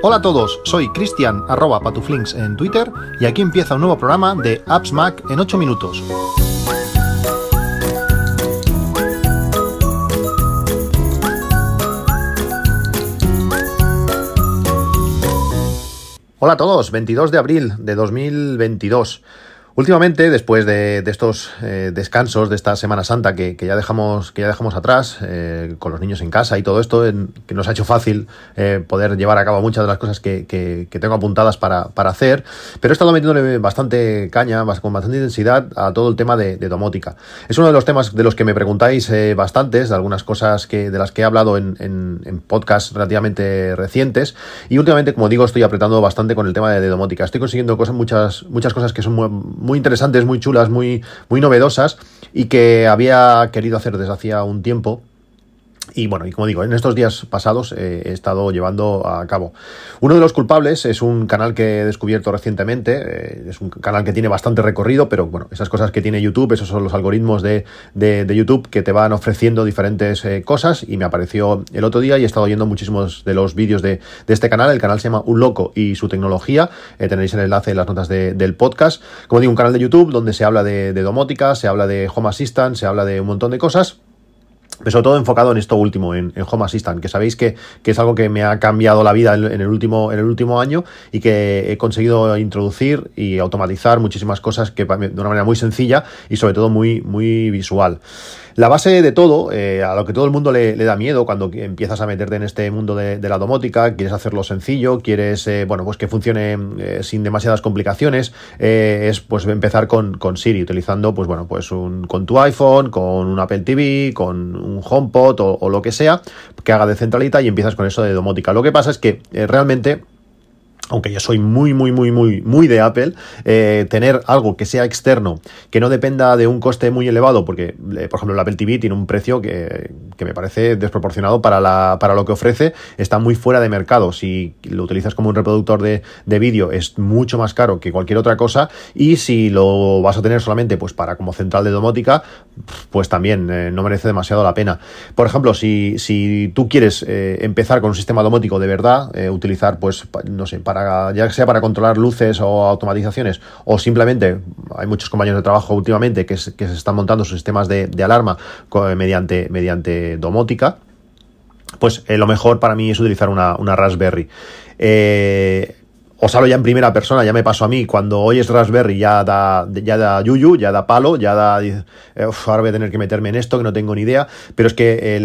Hola a todos, soy Cristian arroba patuflinks en Twitter y aquí empieza un nuevo programa de Apps Mac en 8 minutos. Hola a todos, 22 de abril de 2022. Últimamente, después de, estos eh, descansos de esta Semana Santa que, ya dejamos que ya dejamos atrás, eh, con los niños en casa y todo esto, que nos ha hecho fácil eh, poder llevar a cabo muchas de las cosas que, tengo apuntadas para, hacer, pero he estado metiéndole bastante caña, con bastante intensidad a todo el tema de, domótica. Es uno de los temas de los que me preguntáis bastantes, de algunas cosas que, de las que he hablado en, en, podcasts relativamente recientes, y últimamente, como digo, estoy apretando bastante con el tema de, domótica. Estoy consiguiendo cosas, muchas, muchas cosas que son muy muy interesantes, muy chulas, muy, muy novedosas y que había querido hacer desde hacía un tiempo y bueno, y como digo, en estos días pasados eh, he estado llevando a cabo. Uno de los culpables es un canal que he descubierto recientemente, eh, es un canal que tiene bastante recorrido, pero bueno, esas cosas que tiene YouTube, esos son los algoritmos de, YouTube que te van ofreciendo diferentes eh, cosas y me apareció el otro día y he estado oyendo muchísimos de los vídeos de, este canal. El canal se llama Un Loco y su tecnología, tenéis el enlace en las notas del podcast. Como digo, un canal de YouTube donde se habla de domótica, se habla de Home Assistant, se habla de un montón de cosas pero sobre todo enfocado en esto último, en, Home Assistant, que sabéis que, es algo que me ha cambiado la vida en, el último, en el último año y que he conseguido introducir y automatizar muchísimas cosas que de una manera muy sencilla y sobre todo muy, muy visual. La base de todo, eh, a lo que todo el mundo le, da miedo cuando empiezas a meterte en este mundo de, la domótica, quieres hacerlo sencillo, quieres, eh, bueno, pues que funcione eh, sin demasiadas complicaciones, es pues empezar con, Siri, utilizando, pues bueno, pues un, con tu iPhone, con un Apple TV, con un HomePod o, o lo que sea, que haga de centralita y empiezas con eso de domótica. Lo que pasa es que realmente aunque yo soy muy, muy, muy, muy, muy de Apple, eh, tener algo que sea externo, que no dependa de un coste muy elevado, porque, eh, por ejemplo, el Apple TV tiene un precio que, me parece desproporcionado para, la, para lo que ofrece, está muy fuera de mercado. Si lo utilizas como un reproductor de, vídeo, es mucho más caro que cualquier otra cosa, y si lo vas a tener solamente pues para como central de domótica, pues también eh, no merece demasiado la pena. Por ejemplo, si, si tú quieres empezar con un sistema domótico de verdad, utilizar, pues, no sé, para ya sea para controlar luces o automatizaciones, o simplemente hay muchos compañeros de trabajo últimamente que, se están montando sus sistemas de, alarma mediante, mediante domótica, pues eh, lo mejor para mí es utilizar una, Raspberry. Eh, os hablo ya en primera persona, ya me pasó a mí, cuando oyes Raspberry ya da, ya da yuyu, ya da palo, ya da, eh, ahora voy a tener que meterme en esto que no tengo ni idea, pero es que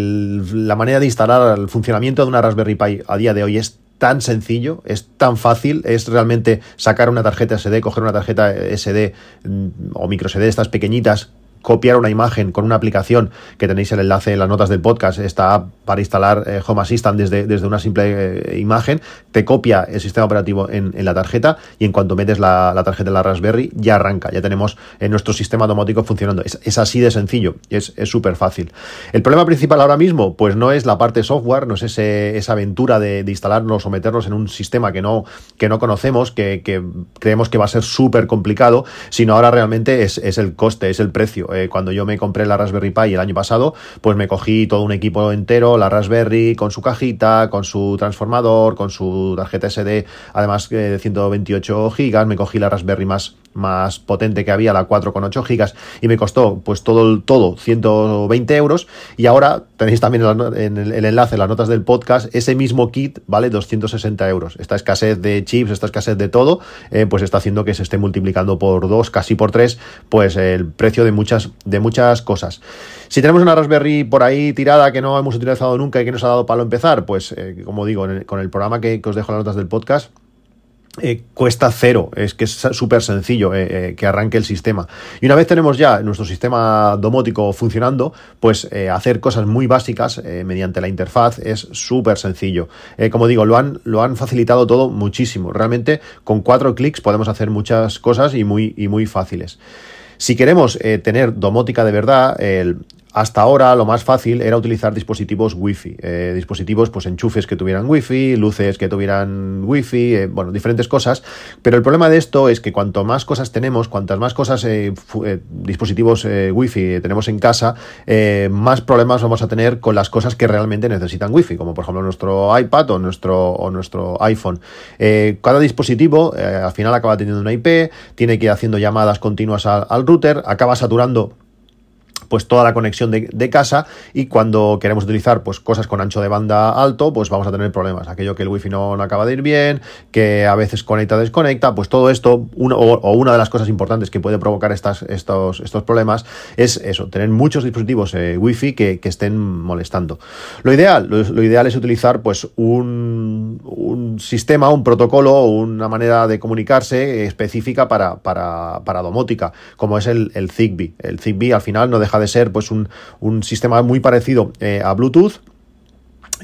la manera de instalar el funcionamiento de una Raspberry Pi a día de hoy es tan sencillo, es tan fácil, es realmente sacar una tarjeta SD, coger una tarjeta SD mm, o micro SD, estas pequeñitas, copiar una imagen con una aplicación que tenéis el enlace en las notas del podcast, está para instalar eh, Home Assistant desde, desde una simple eh, imagen, te copia el sistema operativo en, la tarjeta y en cuanto metes la, tarjeta en la Raspberry ya arranca, ya tenemos en nuestro sistema domótico funcionando. Es, así de sencillo, es súper fácil. El problema principal ahora mismo, pues no es la parte software, no es ese, esa aventura de, instalarnos o meternos en un sistema que no, que no conocemos, que, creemos que va a ser súper complicado, sino ahora realmente es, es el coste, es el precio eh, cuando yo me compré la Raspberry Pi el año pasado, pues me cogí todo un equipo entero, la Raspberry con su cajita, con su transformador, con su tarjeta SD, además eh, de 128 gigas, me cogí la Raspberry más más potente que había, la 4,8 gigas, y me costó pues todo, el, todo 120 euros. Y ahora tenéis también en el, enlace, en las notas del podcast, ese mismo kit vale 260 euros. Esta escasez de chips, esta escasez de todo, eh, pues está haciendo que se esté multiplicando por dos, casi por tres, pues el precio de muchas, de muchas cosas. Si tenemos una Raspberry por ahí tirada que no hemos utilizado nunca y que nos ha dado palo empezar, pues eh, como digo, con el programa que, os dejo las notas del podcast, eh, cuesta cero, es que es súper sencillo eh, eh, que arranque el sistema. Y una vez tenemos ya nuestro sistema domótico funcionando, pues hacer cosas muy básicas mediante la interfaz es súper sencillo. como digo, lo han, lo han facilitado todo muchísimo. Realmente con cuatro clics podemos hacer muchas cosas y muy, y muy fáciles. Si queremos tener domótica de verdad, el, hasta ahora lo más fácil era utilizar dispositivos Wi-Fi, eh, dispositivos, pues enchufes que tuvieran Wi-Fi, luces que tuvieran Wi-Fi, eh, bueno, diferentes cosas. Pero el problema de esto es que cuanto más cosas tenemos, cuantas más cosas, eh, dispositivos Wi-Fi tenemos en casa, más problemas vamos a tener con las cosas que realmente necesitan Wi-Fi, como por ejemplo nuestro iPad o nuestro, o nuestro iPhone. cada dispositivo al final acaba teniendo una IP, tiene que ir haciendo llamadas continuas al router, acaba saturando pues toda la conexión de, casa y cuando queremos utilizar pues cosas con ancho de banda alto pues vamos a tener problemas. Aquello que el wifi no, no acaba de ir bien que a veces conecta desconecta pues todo esto o, una de las cosas importantes que puede provocar estas, estos, estos problemas es eso tener muchos dispositivos eh, wifi que, que, estén molestando. Lo ideal lo, ideal es utilizar pues un, un, sistema un protocolo una manera de comunicarse específica para, para, para domótica como es el, el Zigbee. El Zigbee al final no deja de ser pues un, un sistema muy parecido eh, a Bluetooth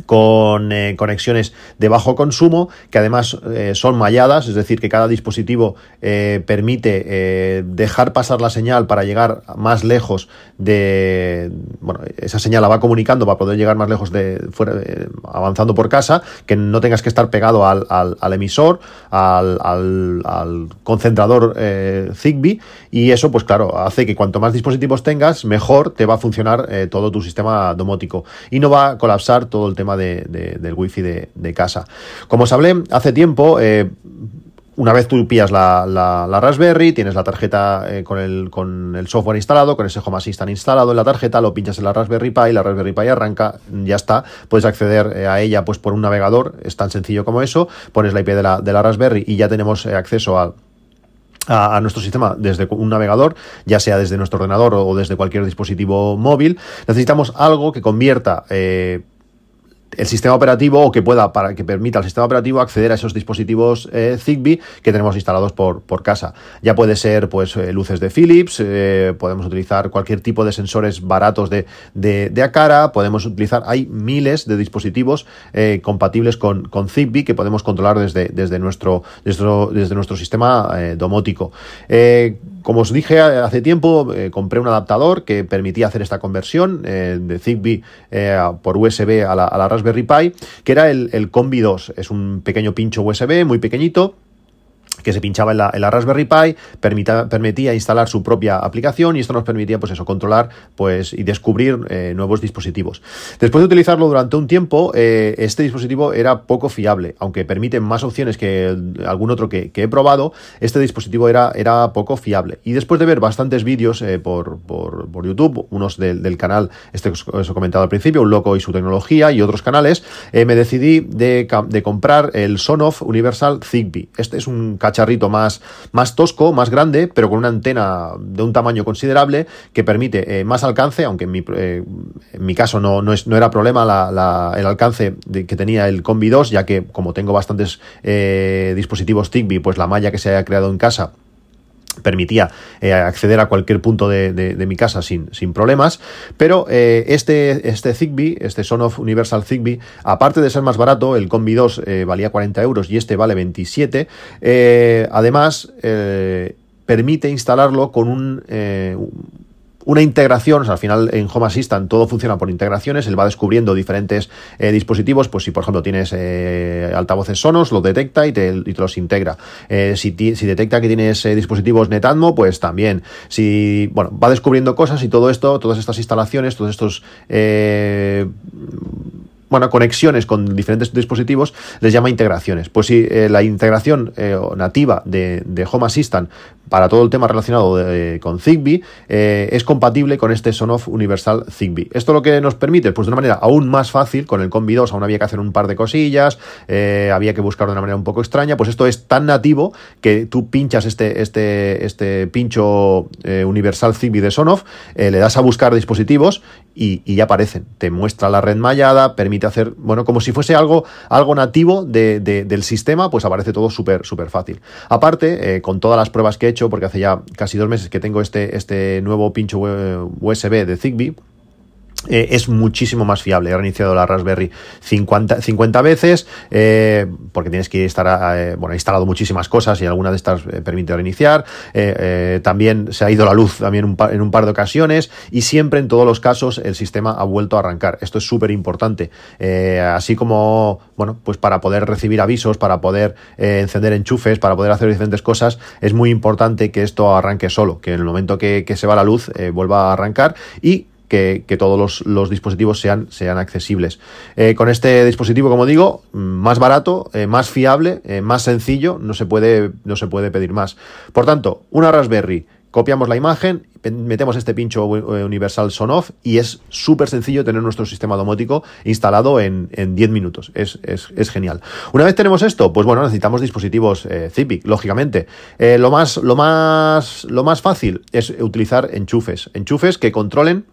con eh, conexiones de bajo consumo que además eh, son malladas, es decir, que cada dispositivo eh, permite dejar pasar la señal para llegar más lejos de, bueno, esa señal la va comunicando para poder llegar más lejos de, fuera, avanzando por casa, que no tengas que estar pegado al, al, emisor, al, al concentrador Zigbee y eso pues claro, hace que cuanto más dispositivos tengas, mejor te va a funcionar todo tu sistema domótico. Y no va a colapsar todo el tema de, del wifi de, de, casa. Como os hablé hace tiempo, eh, una vez tú pillas la, la, Raspberry, tienes la tarjeta eh, con, el, con el software instalado, con ese Home Assistant instalado en la tarjeta, lo pinchas en la Raspberry Pi, la Raspberry Pi arranca, ya está, puedes acceder eh, a ella pues por un navegador, es tan sencillo como eso, pones la IP de la, de la Raspberry y ya tenemos acceso a a, nuestro sistema desde un navegador, ya sea desde nuestro ordenador o, desde cualquier dispositivo móvil, necesitamos algo que convierta el sistema operativo o que pueda para que permita al sistema operativo acceder a esos dispositivos eh, Zigbee que tenemos instalados por, por casa. Ya puede ser pues eh, luces de Philips, eh, podemos utilizar cualquier tipo de sensores baratos de, de, de Acara, podemos utilizar, hay miles de dispositivos compatibles con, con Zigbee que podemos controlar desde, desde, nuestro, desde, desde nuestro sistema domótico. Como os dije hace tiempo, compré un adaptador que permitía hacer esta conversión de Zigbee por USB a la, a la Raspberry Pi, que era el, el Combi 2. Es un pequeño pincho USB muy pequeñito que se pinchaba en la, Raspberry Pi, permitía instalar su propia aplicación y esto nos permitía pues eso, controlar pues, y descubrir eh, nuevos dispositivos. Después de utilizarlo durante un tiempo, eh, este dispositivo era poco fiable, aunque permite más opciones que algún otro que, he probado, este dispositivo era, era, poco fiable. Y después de ver bastantes vídeos eh, por, por, YouTube, unos del canal, este que os he comentado al principio, Un Loco y su tecnología y otros canales, me decidí de, de comprar el Sonoff Universal Zigbee. Este es un cacharrito más, más tosco, más grande, pero con una antena de un tamaño considerable que permite eh, más alcance, aunque en mi, eh, en mi caso no, no, es, no era problema el alcance que tenía el Combi 2, ya que como tengo bastantes eh, dispositivos Zigbee, pues la malla que se haya creado en casa permitía eh, acceder a cualquier punto de, mi casa sin, problemas, pero eh, este, este Zigbee, este Sonoff Universal Zigbee, aparte de ser más barato, el Combi 2 eh, valía 40 euros y este vale 27, además permite instalarlo con un una integración, o sea, al final en Home Assistant todo funciona por integraciones, él va descubriendo diferentes eh, dispositivos, pues si por ejemplo tienes eh, altavoces sonos, lo detecta y te, los integra. Eh, si, si, detecta que tienes dispositivos Netatmo, pues también. Si, bueno, va descubriendo cosas y todo esto, todas estas instalaciones, todos estos bueno, conexiones con diferentes dispositivos, les llama integraciones. Pues si la integración nativa de, de, Home Assistant para todo el tema relacionado con Zigbee eh, es compatible con este Sonoff Universal Zigbee. Esto lo que nos permite, pues de una manera aún más fácil, con el Combi 2 aún había que hacer un par de cosillas, eh, había que buscar de una manera un poco extraña, pues esto es tan nativo que tú pinchas este, este, este pincho eh, Universal Zigbee de Sonoff, le das a buscar dispositivos y, ya aparecen. Te muestra la red mallada, permite hacer, bueno, como si fuese algo, algo nativo del sistema, pues aparece todo súper, súper fácil. Aparte, con todas las pruebas que he hecho, porque hace ya casi dos meses que tengo este, este nuevo pincho USB de Zigbee, eh, es muchísimo más fiable. He reiniciado la Raspberry 50, 50 veces eh, porque tienes que estar, eh, bueno, instalado muchísimas cosas y alguna de estas permite reiniciar. también se ha ido la luz también en un par de ocasiones y siempre en todos los casos el sistema ha vuelto a arrancar. Esto es súper importante. así como, bueno, pues para poder recibir avisos, para poder encender enchufes, para poder hacer diferentes cosas, es muy importante que esto arranque solo, que en el momento que, que se va la luz vuelva a arrancar y que, todos los, dispositivos sean, sean accesibles. Eh, con este dispositivo, como digo, más barato, eh, más fiable, eh, más sencillo, no se, puede, no se puede pedir más. Por tanto, una Raspberry copiamos la imagen, metemos este pincho universal son off y es súper sencillo tener nuestro sistema domótico instalado en, 10 minutos. Es, genial. Una vez tenemos esto, pues bueno, necesitamos dispositivos eh, Zipic, lógicamente. lo, más, lo, más, lo más fácil es utilizar enchufes. Enchufes que controlen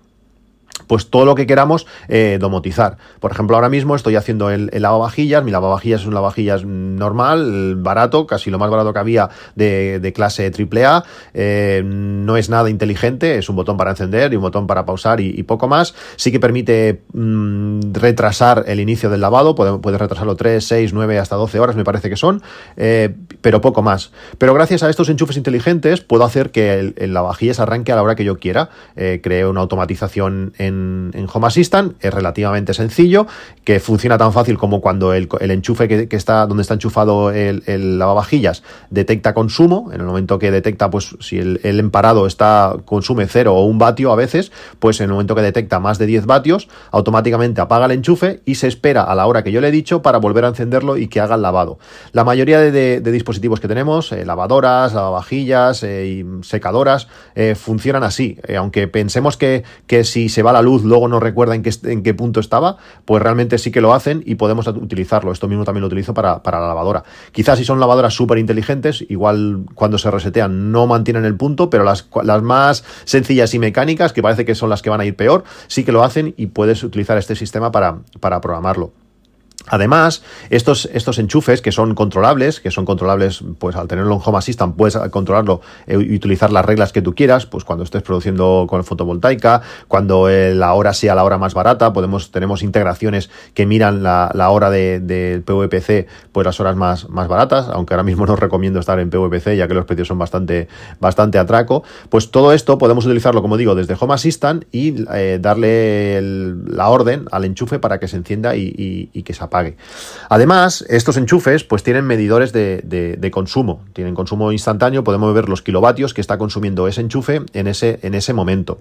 pues todo lo que queramos eh, domotizar. Por ejemplo, ahora mismo estoy haciendo el, lavavajillas, mi lavavajillas es un lavavajillas normal, barato, casi lo más barato que había de, clase AAA, eh, no es nada inteligente, es un botón para encender y un botón para pausar y, poco más. Sí que permite mm, retrasar el inicio del lavado, puede, retrasarlo 3, 6, 9, hasta 12 horas me parece que son, eh, pero poco más. Pero gracias a estos enchufes inteligentes puedo hacer que el, el lavavajillas arranque a la hora que yo quiera, creo una automatización en en, Home Assistant, es relativamente sencillo, que funciona tan fácil como cuando el, enchufe que, está donde está enchufado el, lavavajillas detecta consumo, en el momento que detecta, pues si el, emparado está consume 0 o un vatio a veces, pues en el momento que detecta más de 10 vatios, automáticamente apaga el enchufe y se espera a la hora que yo le he dicho para volver a encenderlo y que haga el lavado. La mayoría de, dispositivos que tenemos, eh, lavadoras, lavavajillas eh, y secadoras, eh, funcionan así, aunque pensemos que, que si se va la luz luego no recuerda en qué, en qué punto estaba, pues realmente sí que lo hacen y podemos utilizarlo. Esto mismo también lo utilizo para, para la lavadora. Quizás si son lavadoras súper inteligentes, igual cuando se resetean no mantienen el punto, pero las, las más sencillas y mecánicas, que parece que son las que van a ir peor, sí que lo hacen y puedes utilizar este sistema para, para programarlo. Además, estos, estos enchufes que son controlables, que son controlables, pues al tenerlo en Home Assistant puedes controlarlo eh, y utilizar las reglas que tú quieras, pues cuando estés produciendo con fotovoltaica, cuando eh, la hora sea la hora más barata, podemos, tenemos integraciones que miran la, hora del de PVPC, pues las horas más, más baratas, aunque ahora mismo no recomiendo estar en PVPC ya que los precios son bastante, bastante atraco, pues todo esto podemos utilizarlo, como digo, desde Home Assistant y eh, darle la orden al enchufe para que se encienda y, y que se apague Además, estos enchufes pues tienen medidores de, consumo, tienen consumo instantáneo, podemos ver los kilovatios que está consumiendo ese enchufe en ese, en ese momento.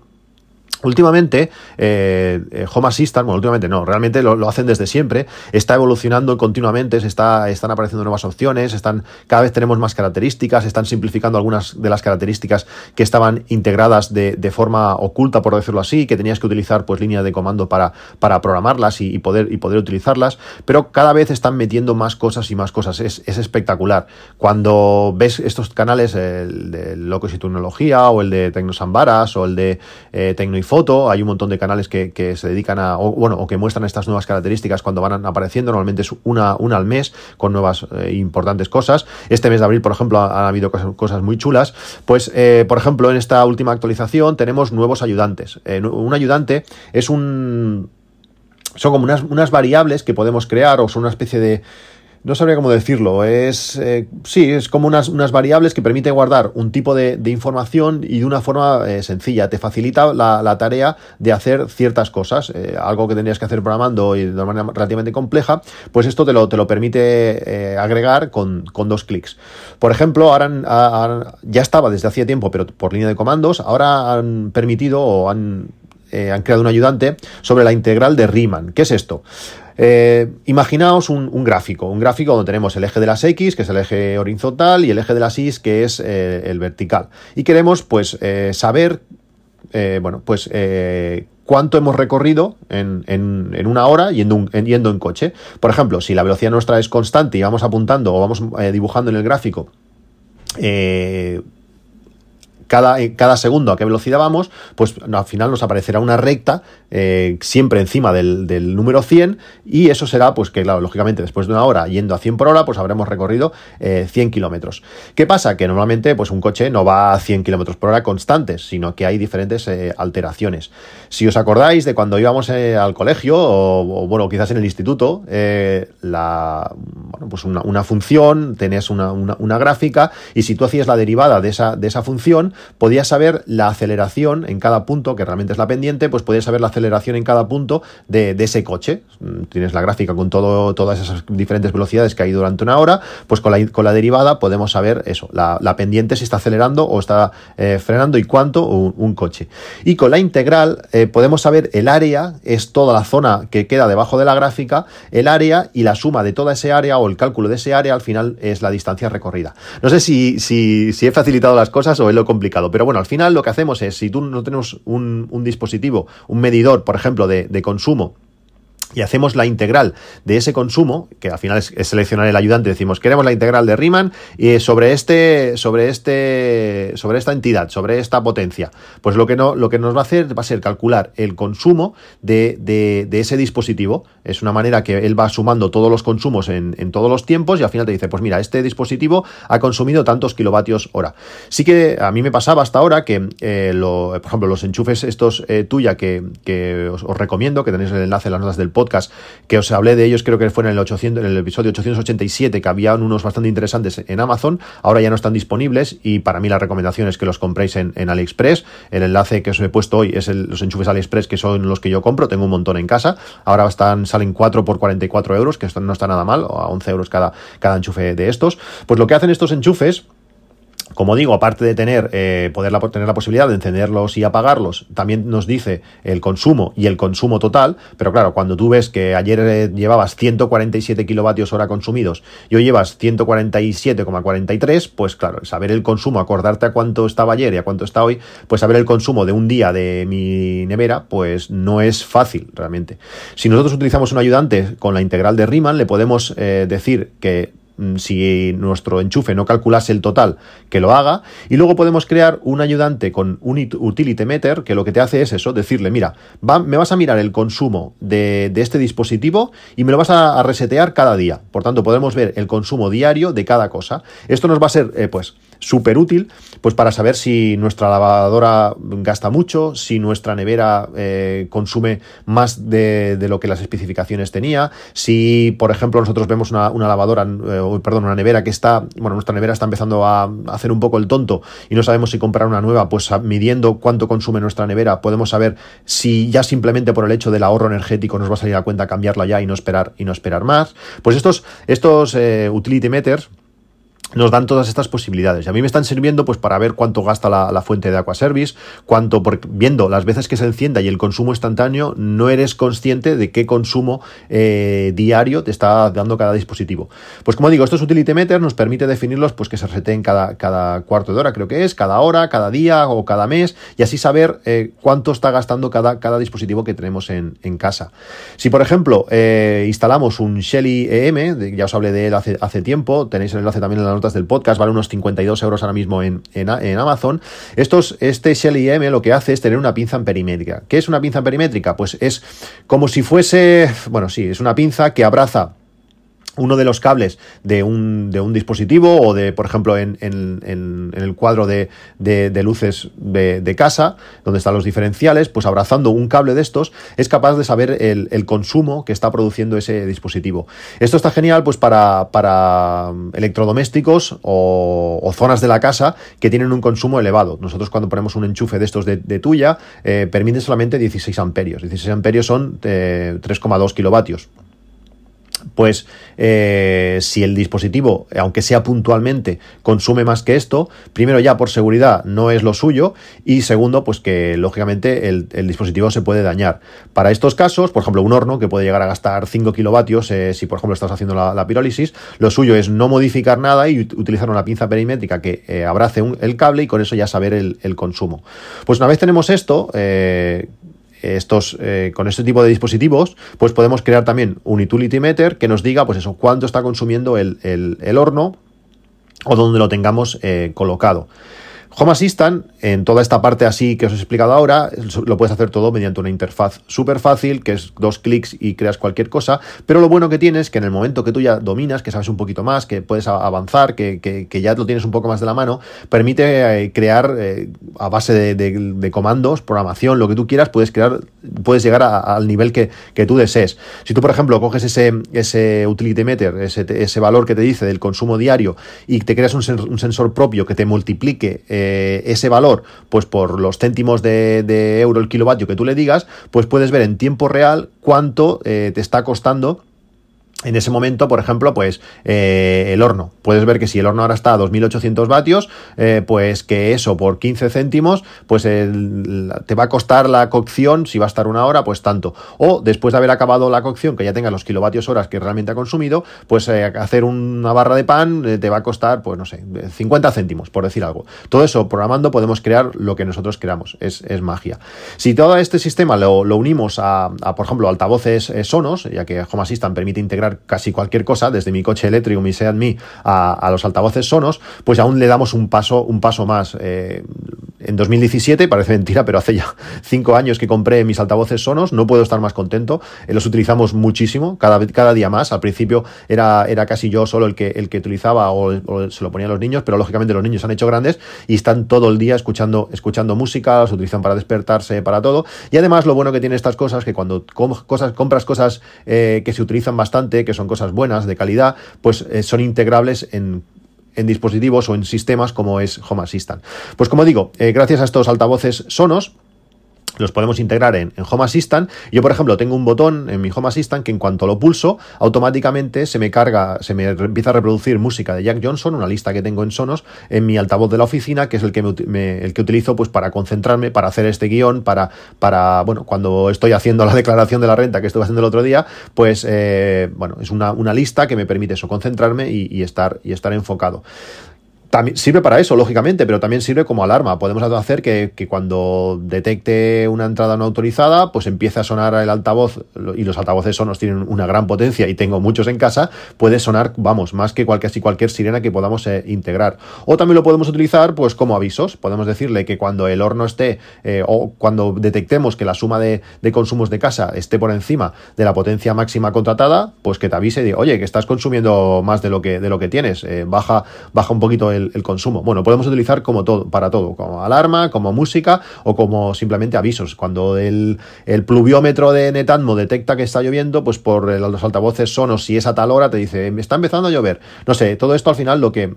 Últimamente, eh, eh, Home Assistant, bueno, últimamente no, realmente lo, hacen desde siempre, está evolucionando continuamente, se está, están apareciendo nuevas opciones, están, cada vez tenemos más características, están simplificando algunas de las características que estaban integradas de, forma oculta, por decirlo así, que tenías que utilizar pues líneas de comando para, para programarlas y, poder, y poder utilizarlas, pero cada vez están metiendo más cosas y más cosas, es, espectacular. Cuando ves estos canales, el de Locos y Tecnología, o el de Tecnosambaras, o el de eh, foto, hay un montón de canales que, se dedican a, o, bueno, o que muestran estas nuevas características cuando van apareciendo, normalmente es una, una al mes con nuevas eh, importantes cosas. Este mes de abril, por ejemplo, ha, habido cosas, muy chulas. Pues, eh, por ejemplo, en esta última actualización tenemos nuevos ayudantes. Eh, un ayudante es un... Son como unas, unas variables que podemos crear o son una especie de no sabría cómo decirlo. Es eh, sí, es como unas, unas, variables que permiten guardar un tipo de, información y de una forma eh, sencilla. Te facilita la, tarea de hacer ciertas cosas. Eh, algo que tendrías que hacer programando y de una manera relativamente compleja, pues esto te lo, te lo permite agregar con, dos clics. Por ejemplo, ahora, ya estaba desde hacía tiempo, pero por línea de comandos, ahora han permitido o han, han creado un ayudante sobre la integral de Riemann. ¿Qué es esto? Eh, imaginaos un, gráfico, un gráfico donde tenemos el eje de las X, que es el eje horizontal, y el eje de las Y, que es eh, el vertical. Y queremos, pues, eh, saber, bueno, pues, cuánto hemos recorrido en, una hora yendo, en, yendo en coche. Por ejemplo, si la velocidad nuestra es constante y vamos apuntando o vamos dibujando en el gráfico cada, cada segundo a qué velocidad vamos, pues al final nos aparecerá una recta eh, siempre encima del, número 100 y eso será, pues que claro, lógicamente después de una hora yendo a 100 por hora, pues habremos recorrido 100 eh, kilómetros. ¿Qué pasa? Que normalmente pues un coche no va a 100 kilómetros por hora constantes, sino que hay diferentes eh, alteraciones. Si os acordáis de cuando íbamos al colegio o, bueno, quizás en el instituto, la, bueno, pues una, función, tenías una, una, gráfica y si tú hacías la derivada de esa, de esa función, podías saber la aceleración en cada punto, que realmente es la pendiente, pues podías saber la aceleración en cada punto de, ese coche. Mm, tienes la gráfica con todo, todas esas diferentes velocidades que hay durante una hora, pues con la, con la derivada podemos saber eso, la, pendiente si está acelerando o está eh, frenando y cuánto un, coche. Y con la integral eh, podemos saber el área, es toda la zona que queda debajo de la gráfica, el área y la suma de toda ese área o el cálculo de ese área al final es la distancia recorrida. No sé si, si, si he facilitado las cosas o es lo complicado, pero bueno, al final lo que hacemos es, si tú no tenemos un, un dispositivo, un medidor, por ejemplo, de, de consumo, y hacemos la integral de ese consumo, que al final es, seleccionar el ayudante, decimos, queremos la integral de Riemann y sobre este, sobre este, sobre esta entidad, sobre esta potencia. Pues lo que no, lo que nos va a hacer va a ser calcular el consumo de, de, ese dispositivo. Es una manera que él va sumando todos los consumos en, en, todos los tiempos y al final te dice, pues mira, este dispositivo ha consumido tantos kilovatios hora. Sí que a mí me pasaba hasta ahora que, eh, por ejemplo, los enchufes estos eh, tuya que, que os, os, recomiendo, que tenéis el enlace en las notas del podcast, que os hablé de ellos, creo que fue en el, 800, en el episodio 887, que había unos bastante interesantes en Amazon, ahora ya no están disponibles y para mí la recomendación es que los compréis en, AliExpress. El enlace que os he puesto hoy es los enchufes AliExpress, que son los que yo compro, tengo un montón en casa. Ahora están, salen 4 por 44 euros, que no está nada mal, o a 11 euros cada, cada enchufe de estos. Pues lo que hacen estos enchufes como digo, aparte de tener, eh, poder tener la posibilidad de encenderlos y apagarlos, también nos dice el consumo y el consumo total, pero claro, cuando tú ves que ayer eh, llevabas 147 kilovatios hora consumidos y hoy llevas 147,43, pues claro, saber el consumo, acordarte a cuánto estaba ayer y a cuánto está hoy, pues saber el consumo de un día de mi nevera, pues no es fácil realmente. Si nosotros utilizamos un ayudante con la integral de Riemann, le podemos eh, decir que si nuestro enchufe no calculase el total, que lo haga. Y luego podemos crear un ayudante con un utility meter que lo que te hace es eso, decirle, mira, me vas a mirar el consumo de, este dispositivo y me lo vas a, resetear cada día. Por tanto, podemos ver el consumo diario de cada cosa. Esto nos va a ser, eh, pues, súper útil, pues para saber si nuestra lavadora gasta mucho, si nuestra nevera eh, consume más de, lo que las especificaciones tenía, si, por ejemplo, nosotros vemos una, lavadora, eh, perdón, una nevera que está, bueno, nuestra nevera está empezando a hacer un poco el tonto y no sabemos si comprar una nueva, pues midiendo cuánto consume nuestra nevera, podemos saber si ya simplemente por el hecho del ahorro energético nos va a salir a cuenta cambiarla ya y no esperar y no esperar más. Pues estos, estos eh, utility meters nos dan todas estas posibilidades. Y a mí me están sirviendo pues para ver cuánto gasta la, fuente de Aquaservice, cuánto, porque viendo las veces que se encienda y el consumo instantáneo, no eres consciente de qué consumo eh, diario te está dando cada dispositivo. Pues como digo, estos utility meters nos permite definirlos pues que se reseteen cada, cada cuarto de hora, creo que es, cada hora, cada día o cada mes, y así saber eh, cuánto está gastando cada, cada dispositivo que tenemos en, casa. Si, por ejemplo, eh, instalamos un Shelly EM, ya os hablé de él hace, hace tiempo, tenéis el enlace también en la notas del podcast, vale unos 52 euros ahora mismo en, en, Amazon. Estos, este Shelly M lo que hace es tener una pinza perimétrica. ¿Qué es una pinza perimétrica? Pues es como si fuese, bueno, sí, es una pinza que abraza uno de los cables de un, de un dispositivo o de, por ejemplo, en, en, el cuadro de, de, luces de, casa, donde están los diferenciales, pues abrazando un cable de estos es capaz de saber el, el consumo que está produciendo ese dispositivo. Esto está genial pues para, para electrodomésticos o, zonas de la casa que tienen un consumo elevado. Nosotros cuando ponemos un enchufe de estos de, tuya, eh, permite solamente 16 amperios. 16 amperios son 3,2 eh, kilovatios pues eh, si el dispositivo, aunque sea puntualmente, consume más que esto, primero ya por seguridad no es lo suyo y segundo, pues que lógicamente el, dispositivo se puede dañar. Para estos casos, por ejemplo, un horno que puede llegar a gastar 5 kilovatios, eh, si por ejemplo estás haciendo la, pirólisis, lo suyo es no modificar nada y utilizar una pinza perimétrica que eh, abrace el cable y con eso ya saber el, el consumo. Pues una vez tenemos esto, estos, eh, con este tipo de dispositivos, pues podemos crear también un utility meter que nos diga, pues eso, cuánto está consumiendo el, horno o donde lo tengamos eh, colocado. Home Assistant, en toda esta parte así que os he explicado ahora, lo puedes hacer todo mediante una interfaz súper fácil, que es dos clics y creas cualquier cosa, pero lo bueno que tienes es que en el momento que tú ya dominas, que sabes un poquito más, que puedes avanzar, que, ya lo tienes un poco más de la mano, permite eh, crear eh, a base de, comandos, programación, lo que tú quieras, puedes crear, puedes llegar al nivel que, tú desees. Si tú, por ejemplo, coges ese, ese utility meter, ese, ese valor que te dice del consumo diario y te creas un, sensor propio que te multiplique eh, ese valor, pues por los céntimos de, euro el kilovatio que tú le digas, pues puedes ver en tiempo real cuánto eh, te está costando en ese momento, por ejemplo, pues eh, el horno. Puedes ver que si el horno ahora está a 2.800 vatios, eh, pues que eso por 15 céntimos, pues te va a costar la cocción, si va a estar una hora, pues tanto. O después de haber acabado la cocción, que ya tenga los kilovatios horas que realmente ha consumido, pues eh, hacer una barra de pan te va a costar, pues no sé, 50 céntimos, por decir algo. Todo eso programando podemos crear lo que nosotros queramos. Es, magia. Si todo este sistema lo, unimos a, por ejemplo, altavoces Sonos, ya que Home Assistant permite integrar casi cualquier cosa, desde mi coche eléctrico, mi Seat Me, a, los altavoces Sonos, pues aún le damos un paso, un paso más. Eh, en 2017, parece mentira, pero hace ya cinco años que compré mis altavoces Sonos, no puedo estar más contento, eh, los utilizamos muchísimo, cada, cada día más, al principio era, era casi yo solo el que, el que utilizaba o, se lo ponía a los niños, pero lógicamente los niños se han hecho grandes y están todo el día escuchando, escuchando música, los utilizan para despertarse, para todo, y además lo bueno que tiene estas cosas, que cuando compras cosas eh, que se utilizan bastante, que son cosas buenas, de calidad, pues eh, son integrables en dispositivos o en sistemas como es Home Assistant. Pues como digo, eh, gracias a estos altavoces Sonos, los podemos integrar en, Home Assistant. Yo, por ejemplo, tengo un botón en mi Home Assistant que en cuanto lo pulso, automáticamente se me carga, se me empieza a reproducir música de Jack Johnson, una lista que tengo en Sonos, en mi altavoz de la oficina, que es el que, el que utilizo pues, para concentrarme, para hacer este guion, para, para, bueno, cuando estoy haciendo la declaración de la renta que estuve haciendo el otro día, pues, eh, bueno, es una, lista que me permite eso, concentrarme y, estar, y estar enfocado sirve para eso, lógicamente, pero también sirve como alarma. Podemos hacer que, cuando detecte una entrada no autorizada, pues empiece a sonar el altavoz, y los altavoces sonos tienen una gran potencia y tengo muchos en casa, puede sonar, vamos, más que cualquier, cualquier sirena que podamos eh, integrar. O también lo podemos utilizar pues como avisos. Podemos decirle que cuando el horno esté, eh, o cuando detectemos que la suma de, consumos de casa esté por encima de la potencia máxima contratada, pues que te avise diga, oye, que estás consumiendo más de lo que, de lo que tienes, eh, baja, baja un poquito el el, consumo. Bueno, podemos utilizar como todo, para todo, como alarma, como música o como simplemente avisos. Cuando el, pluviómetro de Netatmo detecta que está lloviendo, pues por los altavoces sonos, si es a tal hora, te dice, me está empezando a llover. No sé, todo esto al final lo que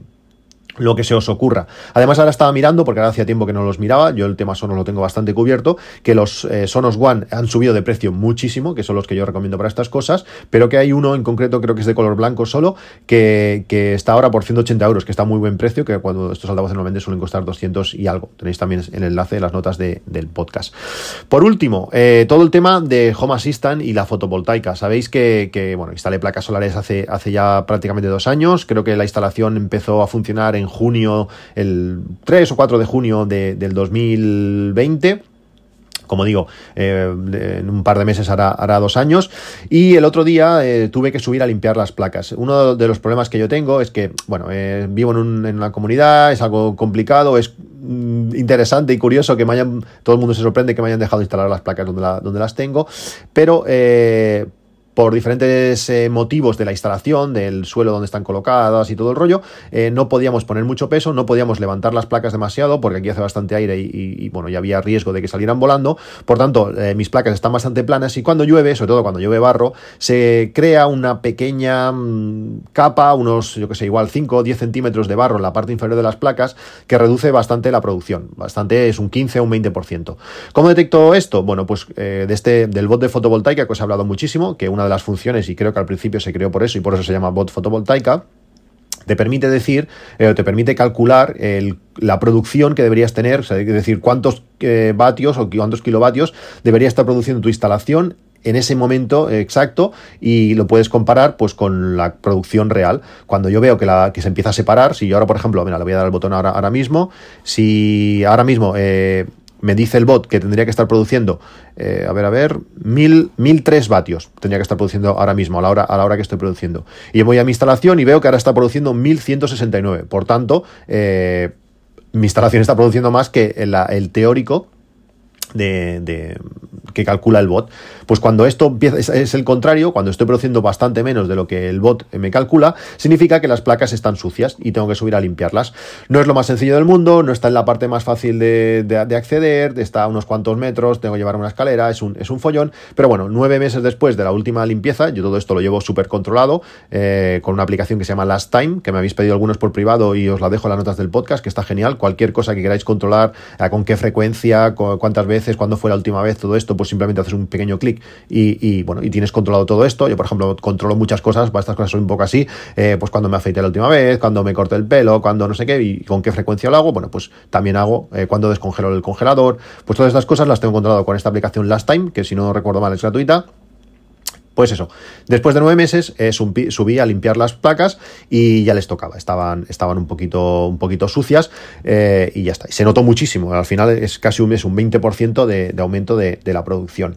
lo que se os ocurra. Además, ahora estaba mirando, porque ahora hacía tiempo que no los miraba, yo el tema Sonos lo tengo bastante cubierto, que los eh, Sonos One han subido de precio muchísimo, que son los que yo recomiendo para estas cosas, pero que hay uno en concreto, creo que es de color blanco solo, que, está ahora por 180 euros, que está muy buen precio, que cuando estos altavoces normalmente suelen costar 200 y algo. Tenéis también el enlace las notas del podcast. Por último, eh, todo el tema de Home Assistant y la fotovoltaica. Sabéis que, bueno, instalé placas solares hace, hace ya prácticamente dos años, creo que la instalación empezó a funcionar en junio, el 3 o 4 de junio del 2020 como digo, eh, en un par de meses hará, hará, dos años. Y el otro día eh, tuve que subir a limpiar las placas. Uno de los problemas que yo tengo es que, bueno, eh, vivo en, una comunidad, es algo complicado, es mm, interesante y curioso que me hayan, todo el mundo se sorprende que me hayan dejado instalar las placas donde, donde las tengo, pero por diferentes eh, motivos de la instalación, del suelo donde están colocadas y todo el rollo, eh, no podíamos poner mucho peso, no podíamos levantar las placas demasiado porque aquí hace bastante aire y, bueno, ya había riesgo de que salieran volando. Por tanto, eh, mis placas están bastante planas y cuando llueve, sobre todo cuando llueve barro, se crea una pequeña mm, capa, unos, yo que sé, igual 5 o 10 centímetros de barro en la parte inferior de las placas que reduce bastante la producción. Bastante, es un 15 o un 20%. ¿Cómo detecto esto? Bueno, pues de este, del bot de fotovoltaica que os he hablado muchísimo, que una las funciones, y creo que al principio se creó por eso y por eso se llama bot fotovoltaica, te permite decir, eh, te permite calcular la producción que deberías tener, es decir, cuántos eh, vatios o cuántos kilovatios debería estar produciendo tu instalación en ese momento exacto y lo puedes comparar pues con la producción real. Cuando yo veo que, la, que se empieza a separar, si yo ahora por ejemplo, mira, le voy a dar el botón ahora, ahora mismo, si ahora mismo eh, me dice el bot que tendría que estar produciendo, eh, a ver, a ver, 1003 vatios tendría que estar produciendo ahora mismo, a la, hora, a la hora que estoy produciendo. Y voy a mi instalación y veo que ahora está produciendo 1169. Por tanto, eh, mi instalación está produciendo más que el teórico de, que calcula el bot. Pues cuando esto empieza, es, el contrario, cuando estoy produciendo bastante menos de lo que el bot me calcula, significa que las placas están sucias y tengo que subir a limpiarlas. No es lo más sencillo del mundo, no está en la parte más fácil de, de, acceder, está a unos cuantos metros, tengo que llevar una escalera, es un, es un follón, pero bueno, nueve meses después de la última limpieza, yo todo esto lo llevo súper controlado, eh, con una aplicación que se llama Last Time, que me habéis pedido algunos por privado y os la dejo en las notas del podcast, que está genial, cualquier cosa que queráis controlar, eh, con qué frecuencia, cuántas veces, cuando fue la última vez todo esto, pues simplemente haces un pequeño clic y, bueno, y tienes controlado todo esto. Yo, por ejemplo, controlo muchas cosas, estas cosas son un poco así, eh, pues cuando me afeité la última vez, cuando me corté el pelo, cuando no sé qué, y con qué frecuencia lo hago, bueno, pues también hago eh, cuando descongelo el congelador, pues todas estas cosas las tengo controlado con esta aplicación Last Time, que si no recuerdo mal es gratuita. Pues eso, después de nueve meses eh, subí a limpiar las placas y ya les tocaba, estaban, estaban un, poquito, un poquito sucias eh, y ya está. Y se notó muchísimo, al final es casi un mes, un 20% de, de aumento de, de la producción.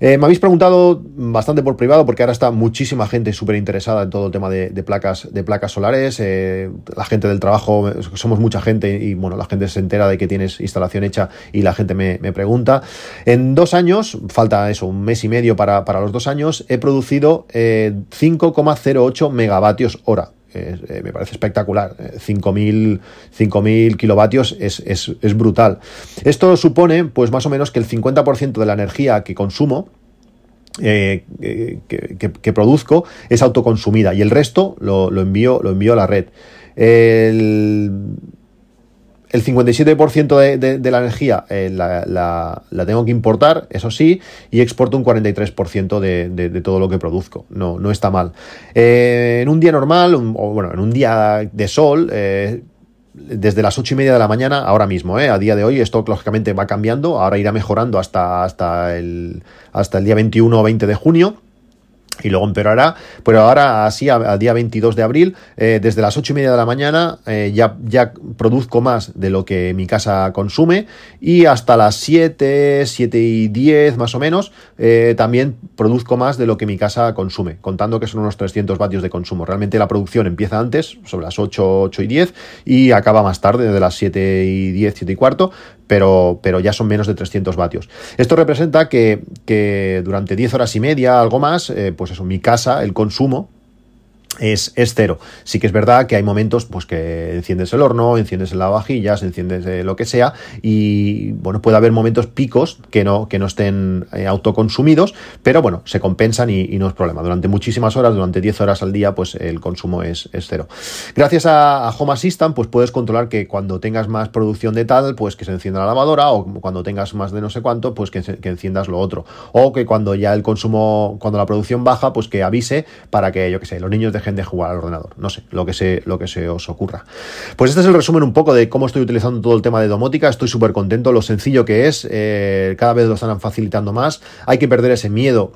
Eh, me habéis preguntado bastante por privado porque ahora está muchísima gente súper interesada en todo el tema de, placas, de placas solares. Eh, la gente del trabajo, somos mucha gente y bueno, la gente se entera de que tienes instalación hecha y la gente me, pregunta. En dos años, falta eso, un mes y medio para, los dos años, he producido 5,08 eh, megavatios hora. Me parece espectacular. 5.000 kilovatios es, es, brutal. Esto supone, pues más o menos, que el 50% de la energía que consumo eh, que, produzco es autoconsumida y el resto lo, envío, lo envío a la red. El, el 57% de, la energía eh, la, tengo que importar, eso sí, y exporto un 43% de, todo lo que produzco. No, no está mal. Eh, en un día normal, o bueno, en un día de sol, desde las ocho y media de la mañana, ahora mismo, ¿eh? a día de hoy, esto lógicamente va cambiando, ahora irá mejorando hasta, hasta, el, hasta el día 21 o 20 de junio y luego empeorará, pero ahora así al día 22 de abril, eh, desde las 8 y media de la mañana eh, ya, ya produzco más de lo que mi casa consume y hasta las 7, 7 y 10 más o menos eh, también produzco más de lo que mi casa consume, contando que son unos 300 vatios de consumo. Realmente la producción empieza antes, sobre las 8, 8 y 10 y acaba más tarde, desde las 7 y 10, 7 y cuarto, pero, pero ya son menos de 300 vatios. Esto representa que, que durante 10 horas y media, algo más, pues eso, mi casa, el consumo es, cero. Sí que es verdad que hay momentos pues que enciendes el horno, enciendes la vajillas, enciendes eh, lo que sea y bueno, puede haber momentos picos que no, que no estén eh, autoconsumidos, pero bueno, se compensan y, no es problema. Durante muchísimas horas, durante 10 horas al día, pues el consumo es, cero. Gracias a, Home Assistant, pues puedes controlar que cuando tengas más producción de tal, pues que se encienda la lavadora o cuando tengas más de no sé cuánto, pues que, que enciendas lo otro. O que cuando ya el consumo, cuando la producción baja, pues que avise para que, yo que sé, los niños dejen de jugar al ordenador. No sé, lo que se, lo que se os ocurra. Pues este es el resumen un poco de cómo estoy utilizando todo el tema de domótica. Estoy súper contento, lo sencillo que es. Eh, cada vez lo están facilitando más. Hay que perder ese miedo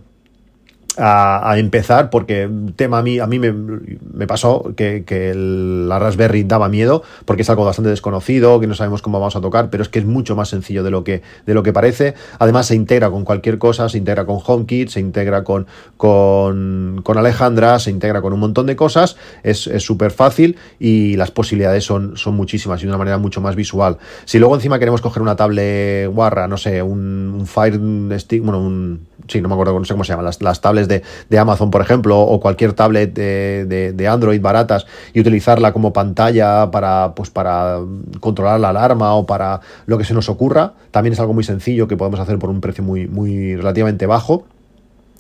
a, empezar, porque tema a mí, a mí me, pasó que, la Raspberry daba miedo, porque es algo bastante desconocido, que no sabemos cómo vamos a tocar, pero es que es mucho más sencillo de lo que, de lo que parece. Además, se integra con cualquier cosa, se integra con HomeKit, se integra con, con, Alejandra, se integra con un montón de cosas, es súper fácil y las posibilidades son, son muchísimas y de una manera mucho más visual. Si luego encima queremos coger una tablet guarra, no sé, un, Fire Stick, bueno, un sí, no me acuerdo, no sé cómo se llaman, las, tablets de, Amazon, por ejemplo, o cualquier tablet de, Android baratas y utilizarla como pantalla para, pues, para controlar la alarma o para lo que se nos ocurra, también es algo muy sencillo que podemos hacer por un precio muy, muy relativamente bajo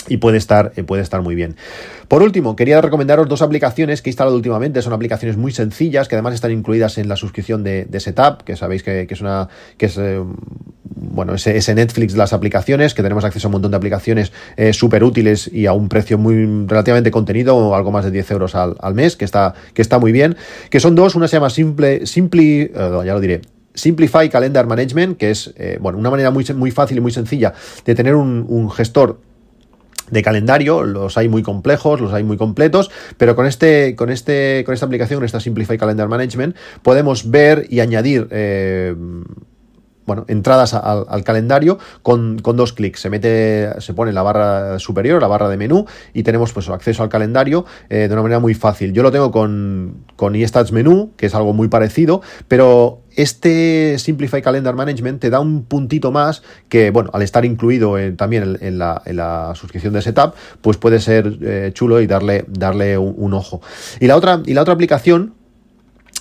y puede estar, eh, puede estar muy bien. Por último, quería recomendaros dos aplicaciones que he instalado últimamente. Son aplicaciones muy sencillas que además están incluidas en la suscripción de, Setup, que sabéis que, es una. que es eh, bueno, ese, Netflix de las aplicaciones, que tenemos acceso a un montón de aplicaciones eh, súper útiles y a un precio muy relativamente contenido, algo más de 10 euros al, mes, que está, que está muy bien. Que son dos, una se llama Simple, Simply, ya lo diré, Simplify Calendar Management, que es bueno, una manera muy, muy fácil y muy sencilla de tener un, gestor de calendario, los hay muy complejos, los hay muy completos, pero con este, con este, con esta aplicación, esta Simplify Calendar Management, podemos ver y añadir eh, bueno, entradas al, calendario con, dos clics. Se mete, se pone la barra superior, la barra de menú, y tenemos pues acceso al calendario eh, de una manera muy fácil. Yo lo tengo con, con eStats Menú, que es algo muy parecido, pero este Simplify Calendar Management te da un puntito más que, bueno, al estar incluido también en, la, suscripción de Setup, pues puede ser eh, chulo y darle, darle un, ojo. Y la otra, y la otra aplicación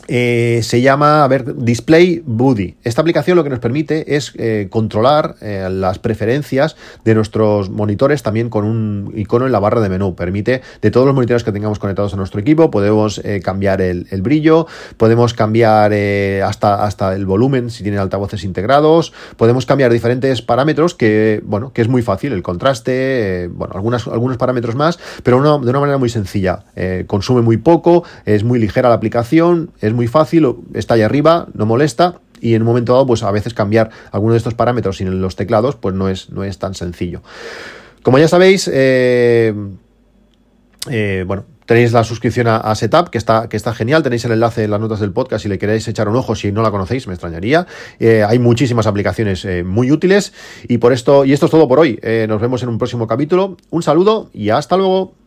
eh, se llama, a ver, Display Buddy. Esta aplicación lo que nos permite es eh, controlar eh, las preferencias de nuestros monitores también con un icono en la barra de menú. Permite, de todos los monitores que tengamos conectados a nuestro equipo, podemos cambiar el, brillo, podemos cambiar hasta, hasta el volumen si tienen altavoces integrados, podemos cambiar diferentes parámetros que, bueno, que es muy fácil, el contraste, bueno, algunas, algunos parámetros más, pero de una manera muy sencilla. consume muy poco, es muy ligera la aplicación, muy fácil, está ahí arriba, no molesta y en un momento dado, pues a veces cambiar alguno de estos parámetros sin los teclados, pues no es, no es tan sencillo. Como ya sabéis, eh, eh, bueno, tenéis la suscripción a, Setup, que está, que está genial. Tenéis el enlace en las notas del podcast si le queréis echar un ojo. Si no la conocéis, me extrañaría. Eh, hay muchísimas aplicaciones muy útiles. Y por esto, y esto es todo por hoy. nos vemos en un próximo capítulo. Un saludo y hasta luego.